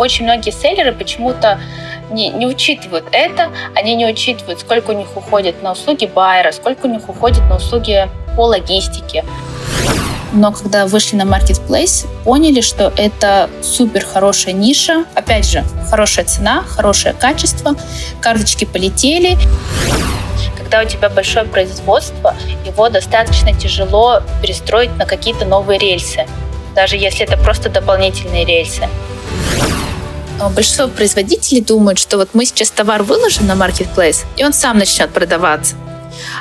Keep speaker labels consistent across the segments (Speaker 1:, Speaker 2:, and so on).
Speaker 1: очень многие селлеры почему-то не, не учитывают это, они не учитывают, сколько у них уходит на услуги байера, сколько у них уходит на услуги по логистике. Но когда вышли на marketplace, поняли, что это супер хорошая ниша. Опять же, хорошая цена, хорошее качество, карточки полетели. Когда у тебя большое производство, его достаточно тяжело перестроить на какие-то новые рельсы, даже если это просто дополнительные рельсы. Большинство производителей думают, что вот мы сейчас товар выложим на marketplace, и он сам начнет продаваться.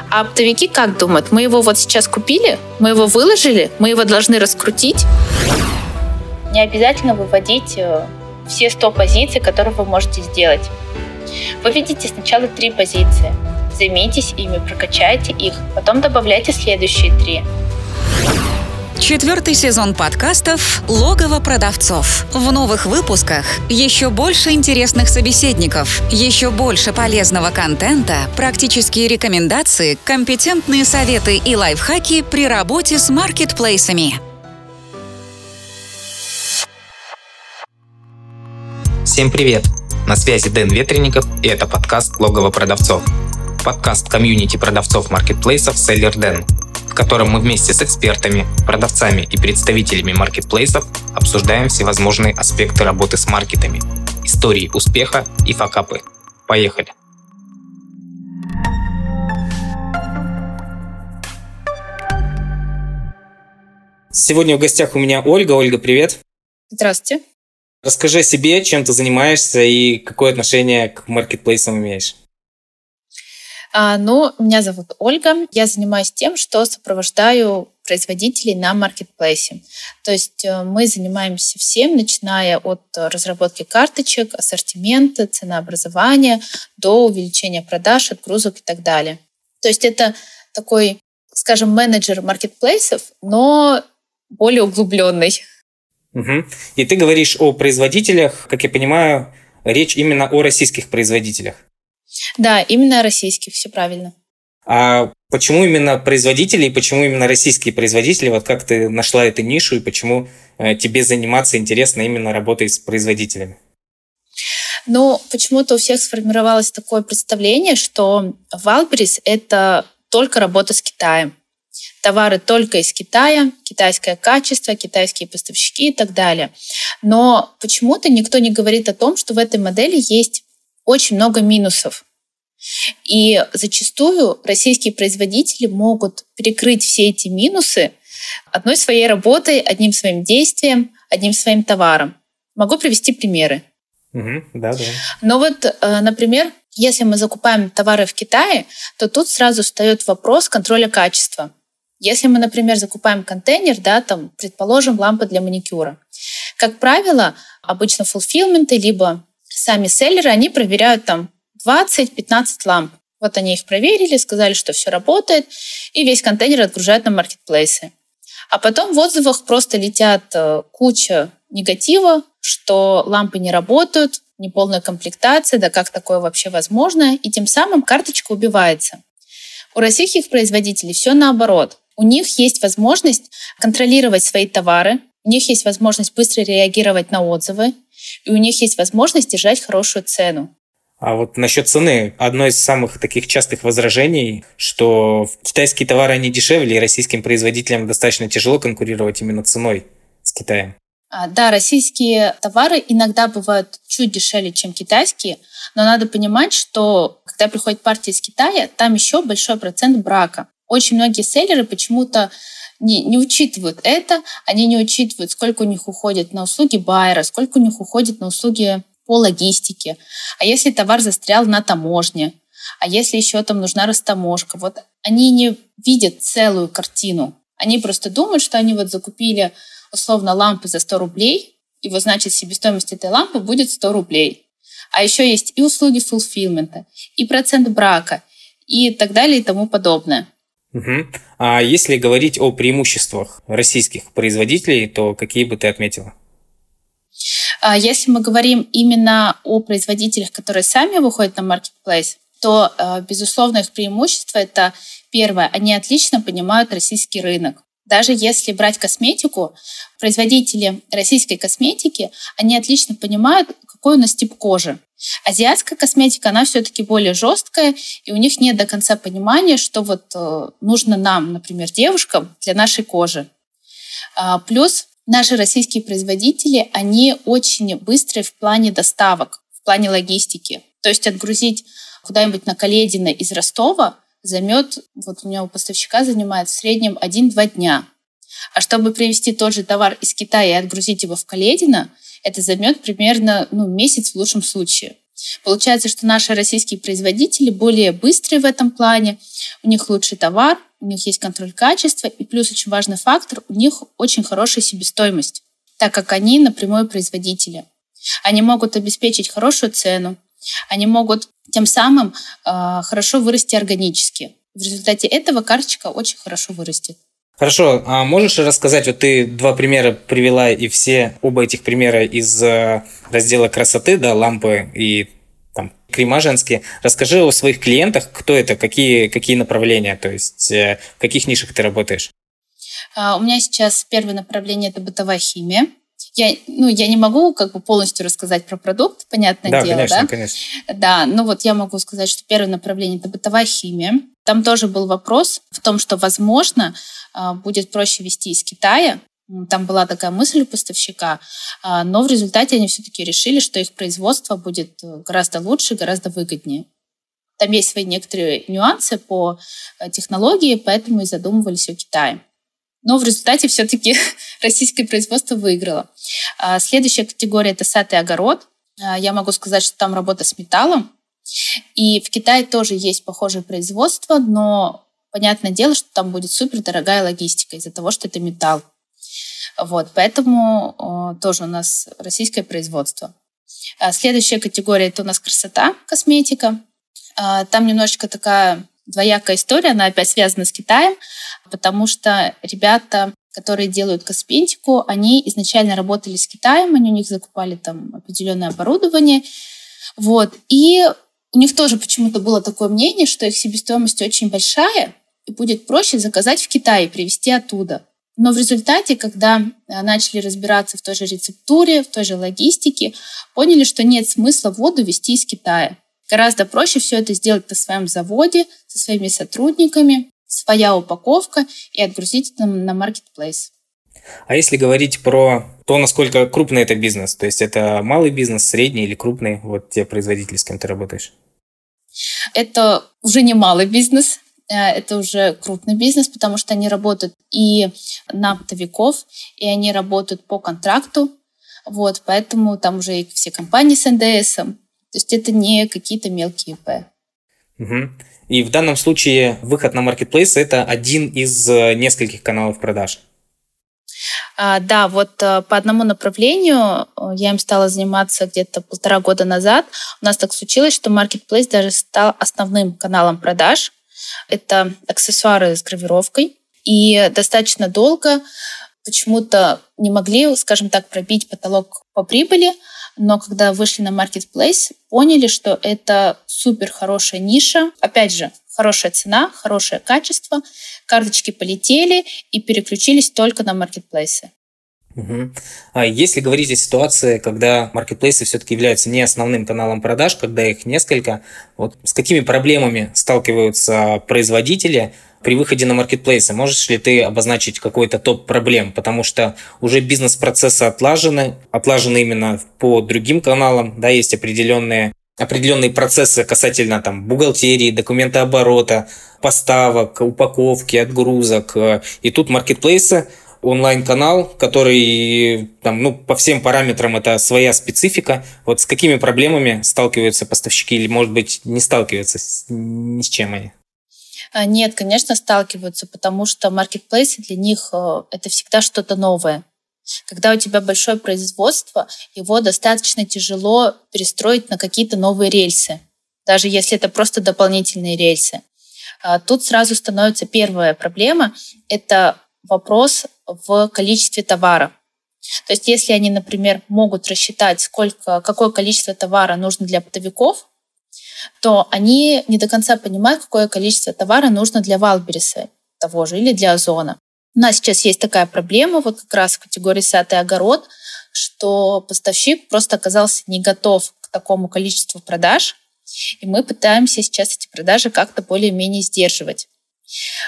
Speaker 1: А оптовики как думают? Мы его вот сейчас купили, мы его выложили, мы его должны раскрутить. Не обязательно выводить э, все 100 позиций, которые вы можете сделать. Выведите сначала три позиции. Займитесь ими, прокачайте их, потом добавляйте следующие три.
Speaker 2: Четвертый сезон подкастов «Логово продавцов». В новых выпусках еще больше интересных собеседников, еще больше полезного контента, практические рекомендации, компетентные советы и лайфхаки при работе с маркетплейсами.
Speaker 3: Всем привет! На связи Дэн Ветренников, и это подкаст «Логово продавцов». Подкаст комьюнити продавцов маркетплейсов «Селлер Дэн», котором мы вместе с экспертами, продавцами и представителями маркетплейсов обсуждаем всевозможные аспекты работы с маркетами, истории успеха и факапы. Поехали! Сегодня в гостях у меня Ольга. Ольга, привет.
Speaker 1: Здравствуйте.
Speaker 3: Расскажи о себе, чем ты занимаешься и какое отношение к маркетплейсам имеешь.
Speaker 1: А, ну, меня зовут Ольга. Я занимаюсь тем, что сопровождаю производителей на маркетплейсе. То есть э, мы занимаемся всем, начиная от разработки карточек, ассортимента, ценообразования до увеличения продаж, отгрузок и так далее. То есть это такой, скажем, менеджер маркетплейсов, но более углубленный.
Speaker 3: Угу. И ты говоришь о производителях, как я понимаю, речь именно о российских производителях.
Speaker 1: Да, именно российских, все правильно.
Speaker 3: А почему именно производители и почему именно российские производители? Вот как ты нашла эту нишу и почему э, тебе заниматься интересно именно работой с производителями?
Speaker 1: Ну, почему-то у всех сформировалось такое представление, что Валберис — это только работа с Китаем. Товары только из Китая, китайское качество, китайские поставщики и так далее. Но почему-то никто не говорит о том, что в этой модели есть очень много минусов. И зачастую российские производители могут перекрыть все эти минусы одной своей работой, одним своим действием, одним своим товаром. Могу привести примеры.
Speaker 3: Угу, да, да.
Speaker 1: Но вот, э, например, если мы закупаем товары в Китае, то тут сразу встает вопрос контроля качества. Если мы, например, закупаем контейнер, да, там, предположим, лампы для маникюра. Как правило, обычно фулфилменты, либо сами селлеры, они проверяют там 20-15 ламп. Вот они их проверили, сказали, что все работает, и весь контейнер отгружают на маркетплейсы. А потом в отзывах просто летят э, куча негатива, что лампы не работают, неполная комплектация, да как такое вообще возможно, и тем самым карточка убивается. У российских производителей все наоборот. У них есть возможность контролировать свои товары, у них есть возможность быстро реагировать на отзывы, и у них есть возможность держать хорошую цену.
Speaker 3: А вот насчет цены, одно из самых таких частых возражений, что китайские товары, они дешевле, и российским производителям достаточно тяжело конкурировать именно ценой с Китаем.
Speaker 1: А, да, российские товары иногда бывают чуть дешевле, чем китайские, но надо понимать, что когда приходит партия из Китая, там еще большой процент брака. Очень многие селлеры почему-то не, не учитывают это, они не учитывают, сколько у них уходит на услуги байера, сколько у них уходит на услуги по логистике. А если товар застрял на таможне? А если еще там нужна растаможка? Вот они не видят целую картину. Они просто думают, что они вот закупили условно лампы за 100 рублей, и вот значит себестоимость этой лампы будет 100 рублей. А еще есть и услуги фулфилмента, и процент брака, и так далее и тому подобное.
Speaker 3: Угу. А если говорить о преимуществах российских производителей, то какие бы ты отметила?
Speaker 1: А если мы говорим именно о производителях, которые сами выходят на marketplace, то, э, безусловно, их преимущество – это первое, они отлично понимают российский рынок. Даже если брать косметику, производители российской косметики, они отлично понимают, какой у нас тип кожи. Азиатская косметика, она все-таки более жесткая, и у них нет до конца понимания, что вот э, нужно нам, например, девушкам для нашей кожи. А, плюс наши российские производители, они очень быстрые в плане доставок, в плане логистики. То есть отгрузить куда-нибудь на Каледино из Ростова займет, вот у меня у поставщика занимает в среднем 1-2 дня. А чтобы привезти тот же товар из Китая и отгрузить его в Каледино, это займет примерно ну, месяц в лучшем случае. Получается, что наши российские производители более быстрые в этом плане, у них лучший товар, у них есть контроль качества, и плюс очень важный фактор, у них очень хорошая себестоимость, так как они напрямую производители. Они могут обеспечить хорошую цену, они могут тем самым э, хорошо вырасти органически. В результате этого карточка очень хорошо вырастет.
Speaker 3: Хорошо, а можешь рассказать, вот ты два примера привела, и все оба этих примера из э, раздела красоты, да, лампы и там, крема женские. Расскажи о своих клиентах, кто это, какие, какие направления, то есть э, в каких нишах ты работаешь?
Speaker 1: А, у меня сейчас первое направление – это бытовая химия. Я, ну, я не могу как бы полностью рассказать про продукт, понятное
Speaker 3: да,
Speaker 1: дело,
Speaker 3: конечно,
Speaker 1: да?
Speaker 3: конечно.
Speaker 1: Да, ну вот я могу сказать, что первое направление – это бытовая химия. Там тоже был вопрос в том, что, возможно, а, будет проще вести из Китая. Там была такая мысль у поставщика, а, но в результате они все-таки решили, что их производство будет э, гораздо лучше, гораздо выгоднее. Там есть свои некоторые нюансы по э, технологии, поэтому и задумывались о Китае. Но в результате все-таки российское производство выиграло. А, следующая категория – это сад и огород. Я могу сказать, что там работа с металлом. И в Китае тоже есть похожее производство, но понятное дело, что там будет супер дорогая логистика из-за того, что это металл. Вот, поэтому тоже у нас российское производство. А следующая категория это у нас красота, косметика. А, там немножечко такая двоякая история, она опять связана с Китаем, потому что ребята, которые делают косметику, они изначально работали с Китаем, они у них закупали там определенное оборудование, вот, и у них тоже почему-то было такое мнение, что их себестоимость очень большая, и будет проще заказать в Китае привезти оттуда. Но в результате, когда э, начали разбираться в той же рецептуре, в той же логистике, поняли, что нет смысла воду везти из Китая. Гораздо проще все это сделать на своем заводе, со своими сотрудниками, своя упаковка и отгрузить это на маркетплейс.
Speaker 3: А если говорить про то, насколько крупный это бизнес, то есть это малый бизнес, средний или крупный, вот те производители, с кем ты работаешь?
Speaker 1: Это уже не малый бизнес, э, это уже крупный бизнес, потому что они работают и на оптовиков, и они работают по контракту. Вот, поэтому там уже и все компании с НДС. То есть это не какие-то мелкие ИП.
Speaker 3: Угу. И в данном случае выход на маркетплейс – это один из э, нескольких каналов продаж.
Speaker 1: А, да, вот э, по одному направлению э, я им стала заниматься где-то полтора года назад. У нас так случилось, что Marketplace даже стал основным каналом продаж. Это аксессуары с гравировкой. И достаточно долго почему-то не могли, скажем так, пробить потолок по прибыли, но когда вышли на Marketplace, поняли, что это супер хорошая ниша. Опять же, хорошая цена, хорошее качество, карточки полетели и переключились только на маркетплейсы.
Speaker 3: Угу. А если говорить о ситуации, когда маркетплейсы все-таки являются не основным каналом продаж, когда их несколько, вот с какими проблемами сталкиваются производители при выходе на маркетплейсы? Можешь ли ты обозначить какой-то топ проблем? Потому что уже бизнес-процессы отлажены, отлажены именно по другим каналам, да, есть определенные определенные процессы касательно там бухгалтерии, документооборота, поставок, упаковки, отгрузок. И тут маркетплейсы, онлайн-канал, который там, ну, по всем параметрам это своя специфика. Вот с какими проблемами сталкиваются поставщики или, может быть, не сталкиваются с, ни с чем они?
Speaker 1: А, нет, конечно, сталкиваются, потому что маркетплейсы для них э, это всегда что-то новое. Когда у тебя большое производство, его достаточно тяжело перестроить на какие-то новые рельсы, даже если это просто дополнительные рельсы. А, тут сразу становится первая проблема – это вопрос в количестве товара. То есть если они, например, могут рассчитать, сколько, какое количество товара нужно для оптовиков, то они не до конца понимают, какое количество товара нужно для Валбериса того же или для Озона. У нас сейчас есть такая проблема, вот как раз в категории «сатый огород», что поставщик просто оказался не готов к такому количеству продаж, и мы пытаемся сейчас эти продажи как-то более-менее сдерживать.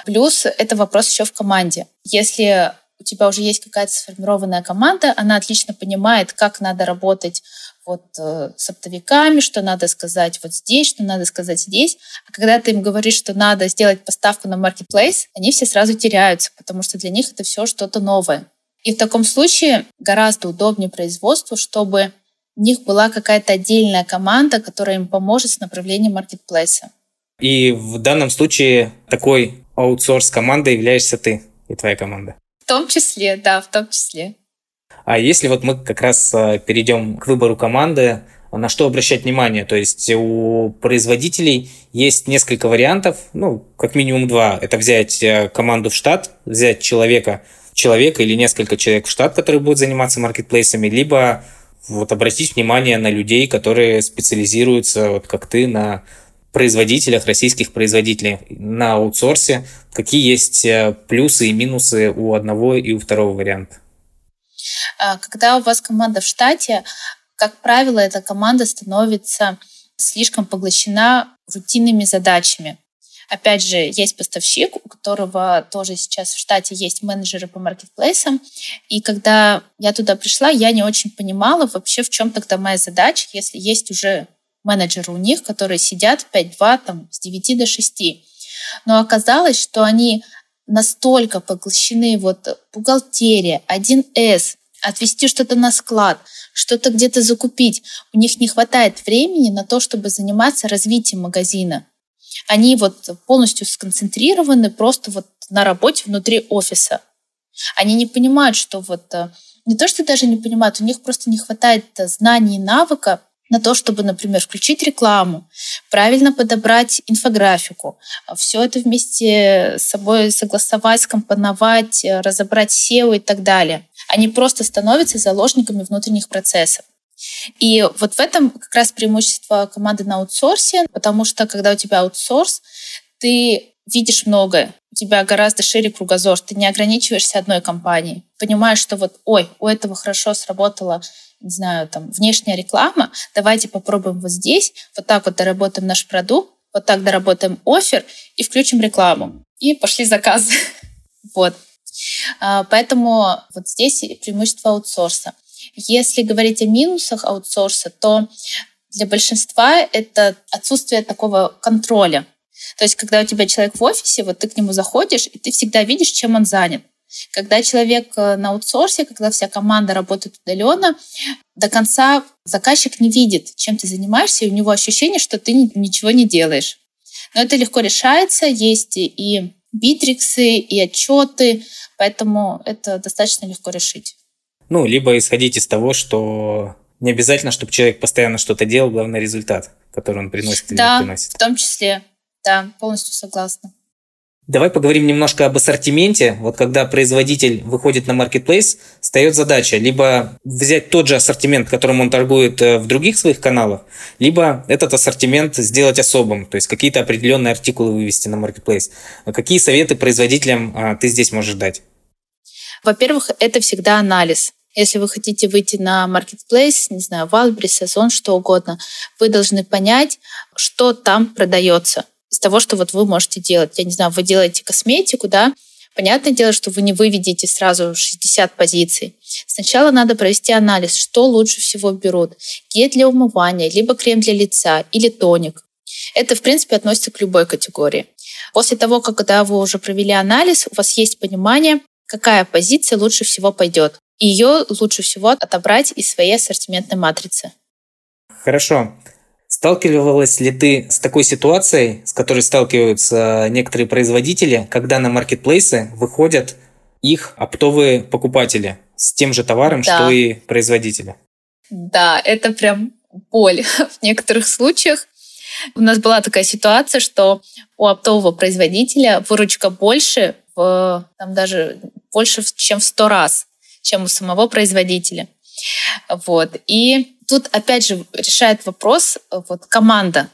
Speaker 1: Плюс это вопрос еще в команде. Если у тебя уже есть какая-то сформированная команда, она отлично понимает, как надо работать вот э, с оптовиками, что надо сказать вот здесь, что надо сказать здесь. А когда ты им говоришь, что надо сделать поставку на marketplace, они все сразу теряются, потому что для них это все что-то новое. И в таком случае гораздо удобнее производству, чтобы у них была какая-то отдельная команда, которая им поможет с направлением маркетплейса.
Speaker 3: И в данном случае такой аутсорс командой являешься ты и твоя команда.
Speaker 1: В том числе, да, в том числе.
Speaker 3: А если вот мы как раз э, перейдем к выбору команды, на что обращать внимание? То есть у производителей есть несколько вариантов, ну, как минимум два. Это взять э, команду в штат, взять человека, человека или несколько человек в штат, которые будут заниматься маркетплейсами, либо вот обратить внимание на людей, которые специализируются, вот как ты, на производителях, российских производителей на аутсорсе. Какие есть э, плюсы и минусы у одного и у второго варианта?
Speaker 1: А, когда у вас команда в штате, как правило, эта команда становится слишком поглощена рутинными задачами. Опять же, есть поставщик, у которого тоже сейчас в штате есть менеджеры по маркетплейсам. И когда я туда пришла, я не очень понимала вообще, в чем тогда моя задача, если есть уже менеджеры у них, которые сидят 5-2, там, с 9 до 6. Но оказалось, что они настолько поглощены вот бухгалтерия, 1С, отвести что-то на склад, что-то где-то закупить. У них не хватает времени на то, чтобы заниматься развитием магазина. Они вот полностью сконцентрированы просто вот на работе внутри офиса. Они не понимают, что вот э, не то, что даже не понимают, у них просто не хватает знаний и навыка на то, чтобы, например, включить рекламу, правильно подобрать инфографику, все это вместе с собой согласовать, скомпоновать, э, разобрать SEO и так далее. Они просто становятся заложниками внутренних процессов. И вот в этом как раз преимущество команды на аутсорсе, потому что когда у тебя аутсорс, ты видишь многое, у тебя гораздо шире кругозор, ты не ограничиваешься одной компанией. Понимаешь, что вот, ой, у этого хорошо сработала не знаю, там, внешняя реклама, давайте попробуем вот здесь, вот так вот доработаем наш продукт, вот так доработаем офер и включим рекламу. И пошли заказы. вот. А, поэтому вот здесь преимущество аутсорса. Если говорить о минусах аутсорса, то для большинства это отсутствие такого контроля. То есть, когда у тебя человек в офисе, вот ты к нему заходишь, и ты всегда видишь, чем он занят. Когда человек э, на аутсорсе, когда вся команда работает удаленно, до конца заказчик не видит, чем ты занимаешься, и у него ощущение, что ты ничего не делаешь. Но это легко решается, есть и битриксы, и отчеты, поэтому это достаточно легко решить.
Speaker 3: Ну, либо исходить из того, что не обязательно, чтобы человек постоянно что-то делал, главный результат, который он приносит или
Speaker 1: да,
Speaker 3: не приносит.
Speaker 1: в том числе. Да, полностью согласна.
Speaker 3: Давай поговорим немножко об ассортименте. Вот когда производитель выходит на маркетплейс, встает задача либо взять тот же ассортимент, которым он торгует э, в других своих каналах, либо этот ассортимент сделать особым, то есть какие-то определенные артикулы вывести на маркетплейс. Какие советы производителям а, ты здесь можешь дать?
Speaker 1: Во-первых, это всегда анализ. Если вы хотите выйти на маркетплейс, не знаю, Wildberries, Озон, что угодно, вы должны понять, что там продается из того, что вот вы можете делать. Я не знаю, вы делаете косметику, да, Понятное дело, что вы не выведете сразу 60 позиций. Сначала надо провести анализ, что лучше всего берут. Гель для умывания, либо крем для лица, или тоник. Это, в принципе, относится к любой категории. После того, когда вы уже провели анализ, у вас есть понимание, какая позиция лучше всего пойдет. Ее лучше всего отобрать из своей ассортиментной матрицы.
Speaker 3: Хорошо. Сталкивалась ли ты с такой ситуацией, с которой сталкиваются некоторые производители, когда на маркетплейсы выходят их оптовые покупатели с тем же товаром, да. что и производители?
Speaker 1: Да, это прям боль в некоторых случаях. У нас была такая ситуация, что у оптового производителя выручка больше, в, там даже больше, чем в сто раз, чем у самого производителя. Вот. И тут, опять же, решает вопрос э, вот, команда.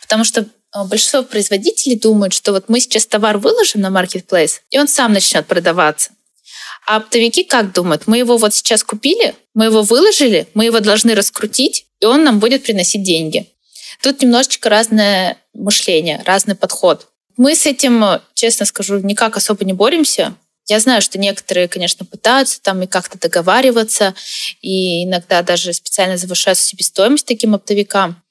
Speaker 1: Потому что а, большинство производителей думают, что вот мы сейчас товар выложим на marketplace, и он сам начнет продаваться. А оптовики как думают? Мы его вот сейчас купили, мы его выложили, мы его должны раскрутить, и он нам будет приносить деньги. Тут немножечко разное мышление, разный подход. Мы с этим, честно скажу, никак особо не боремся. Я знаю, что некоторые, конечно, пытаются там и как-то договариваться, и иногда даже специально завышают себестоимость таким оптовикам.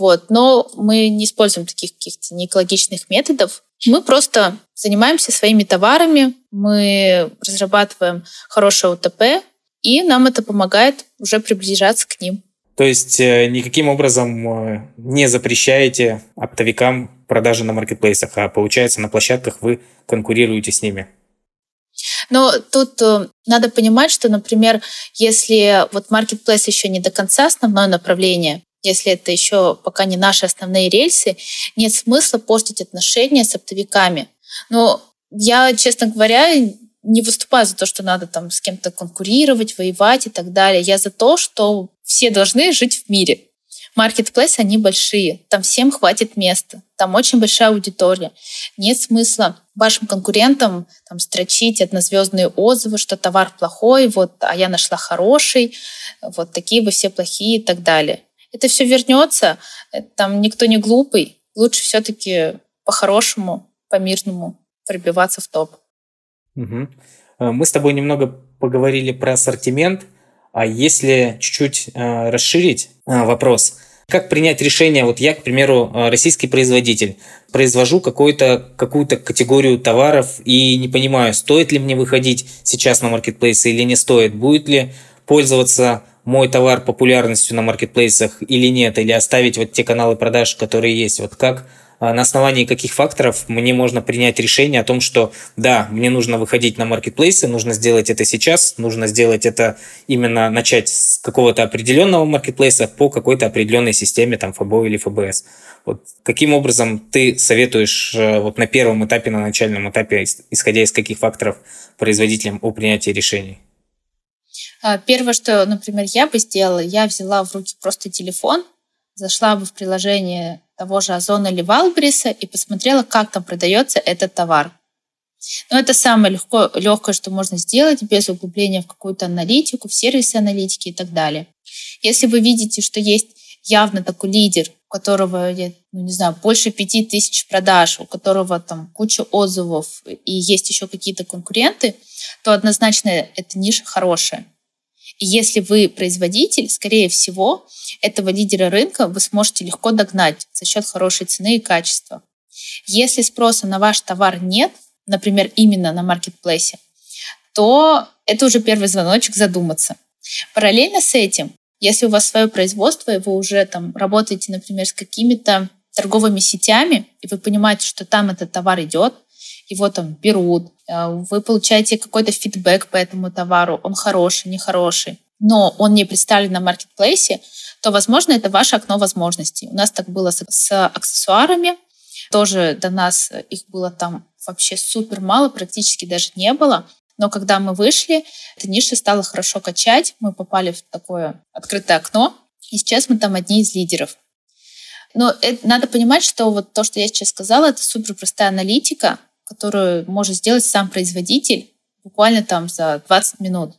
Speaker 1: Вот. Но мы не используем таких каких-то неэкологичных методов. Мы просто занимаемся своими товарами, мы разрабатываем хорошее УТП, и нам это помогает уже приближаться к ним.
Speaker 3: То есть э, никаким образом э, не запрещаете оптовикам продажи на маркетплейсах, а получается на площадках вы конкурируете с ними?
Speaker 1: Но тут э, надо понимать, что, например, если вот marketplace еще не до конца основное направление, если это еще пока не наши основные рельсы, нет смысла портить отношения с оптовиками. Но я, честно говоря, не выступаю за то, что надо там с кем-то конкурировать, воевать и так далее. Я за то, что все должны жить в мире. Маркетплейс, они большие, там всем хватит места, там очень большая аудитория. Нет смысла вашим конкурентам там, строчить однозвездные отзывы, что товар плохой, вот, а я нашла хороший, вот такие вы все плохие и так далее. Это все вернется, там никто не глупый, лучше все-таки по-хорошему, по-мирному пробиваться в топ.
Speaker 3: Угу. Мы с тобой немного поговорили про ассортимент, а если чуть-чуть э, расширить э, вопрос, как принять решение, вот я, к примеру, э, российский производитель, произвожу какую-то какую-то категорию товаров и не понимаю, стоит ли мне выходить сейчас на маркетплейсы или не стоит, будет ли пользоваться мой товар популярностью на маркетплейсах или нет, или оставить вот те каналы продаж, которые есть. Вот как на основании каких факторов мне можно принять решение о том, что да, мне нужно выходить на маркетплейсы, нужно сделать это сейчас, нужно сделать это именно начать с какого-то определенного маркетплейса по какой-то определенной системе, там, ФБО или ФБС. Вот каким образом ты советуешь э, вот на первом этапе, на начальном этапе, исходя из каких факторов производителям о принятии решений?
Speaker 1: А, первое, что, например, я бы сделала, я взяла в руки просто телефон, зашла бы в приложение того же Озона или Валбриса и посмотрела, как там продается этот товар. Но это самое легко, легкое, что можно сделать без углубления в какую-то аналитику, в сервисы аналитики и так далее. Если вы видите, что есть явно такой лидер, у которого, ну, не знаю, больше пяти тысяч продаж, у которого там куча отзывов и есть еще какие-то конкуренты, то однозначно эта ниша хорошая. Если вы производитель, скорее всего, этого лидера рынка вы сможете легко догнать за счет хорошей цены и качества. Если спроса на ваш товар нет, например, именно на маркетплейсе, то это уже первый звоночек задуматься. Параллельно с этим, если у вас свое производство, и вы уже там работаете, например, с какими-то торговыми сетями, и вы понимаете, что там этот товар идет, его там берут, э, вы получаете какой-то фидбэк по этому товару, он хороший, нехороший, но он не представлен на маркетплейсе, то, возможно, это ваше окно возможностей. У нас так было с, с аксессуарами, тоже до нас их было там вообще супер мало, практически даже не было. Но когда мы вышли, эта ниша стала хорошо качать, мы попали в такое открытое окно, и сейчас мы там одни из лидеров. Но это, надо понимать, что вот то, что я сейчас сказала, это супер простая аналитика, которую может сделать сам производитель буквально там за 20 минут.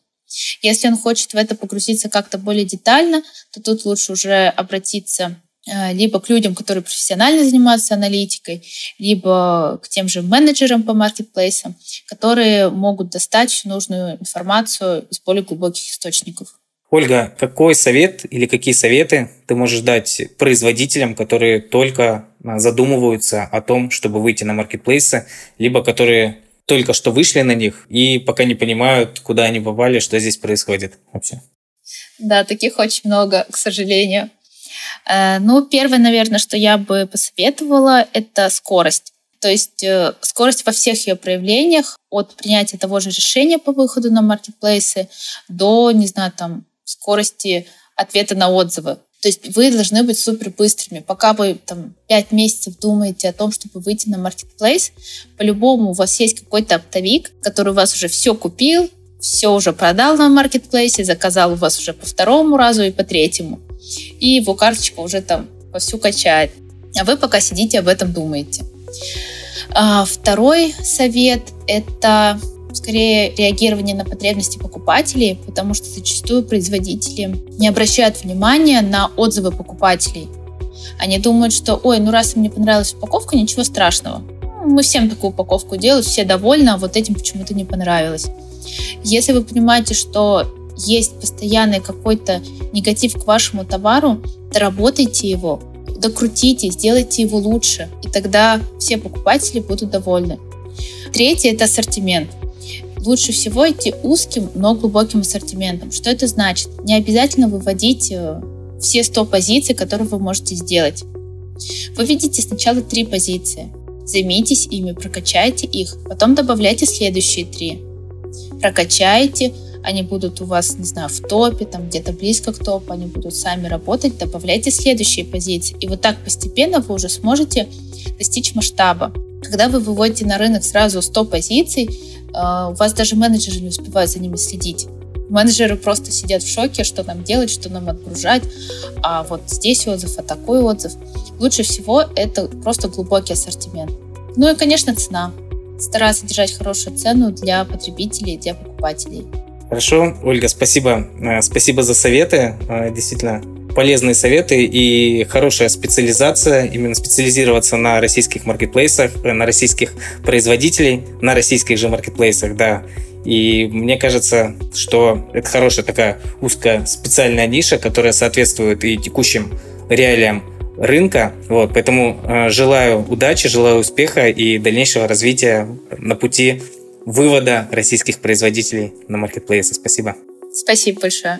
Speaker 1: Если он хочет в это погрузиться как-то более детально, то тут лучше уже обратиться э, либо к людям, которые профессионально занимаются аналитикой, либо к тем же менеджерам по маркетплейсам, которые могут достать нужную информацию из более глубоких источников.
Speaker 3: Ольга, какой совет или какие советы ты можешь дать производителям, которые только а, задумываются о том, чтобы выйти на маркетплейсы, либо которые только что вышли на них и пока не понимают, куда они попали, что здесь происходит вообще?
Speaker 1: Да, таких очень много, к сожалению. Э, ну, первое, наверное, что я бы посоветовала, это скорость. То есть э, скорость во всех ее проявлениях, от принятия того же решения по выходу на маркетплейсы до, не знаю, там, скорости ответа на отзывы. То есть вы должны быть супер быстрыми. Пока вы там 5 месяцев думаете о том, чтобы выйти на маркетплейс, по-любому у вас есть какой-то оптовик, который у вас уже все купил, все уже продал на маркетплейсе, заказал у вас уже по второму разу и по третьему. И его карточка уже там вовсю качает. а вы пока сидите об этом думаете. А, второй совет – это скорее реагирование на потребности покупателей, потому что зачастую производители не обращают внимания на отзывы покупателей. Они думают, что, ой, ну раз мне понравилась упаковка, ничего страшного. Мы всем такую упаковку делают, все довольны, а вот этим почему-то не понравилось. Если вы понимаете, что есть постоянный какой-то негатив к вашему товару, доработайте его, докрутите, сделайте его лучше, и тогда все покупатели будут довольны. Третье – это ассортимент. Лучше всего идти узким, но глубоким ассортиментом. Что это значит? Не обязательно выводить э, все 100 позиций, которые вы можете сделать. Вы видите сначала три позиции. Займитесь ими, прокачайте их, потом добавляйте следующие три. Прокачайте, они будут у вас, не знаю, в топе, там где-то близко к топу, они будут сами работать, добавляйте следующие позиции. И вот так постепенно вы уже сможете достичь масштаба. Когда вы выводите на рынок сразу 100 позиций, у вас даже менеджеры не успевают за ними следить. Менеджеры просто сидят в шоке, что нам делать, что нам отгружать. А вот здесь отзыв, а такой отзыв. Лучше всего это просто глубокий ассортимент. Ну и, конечно, цена. Стараться держать хорошую цену для потребителей, для покупателей.
Speaker 3: Хорошо, Ольга, спасибо. Э, спасибо за советы. Э, действительно, полезные советы и хорошая специализация, именно специализироваться на российских маркетплейсах, э, на российских производителей, на российских же маркетплейсах, да. И мне кажется, что это хорошая такая узкая специальная ниша, которая соответствует и текущим реалиям рынка. Вот, поэтому э, желаю удачи, желаю успеха и дальнейшего развития на пути вывода российских производителей на маркетплейсы. Спасибо.
Speaker 1: Спасибо большое.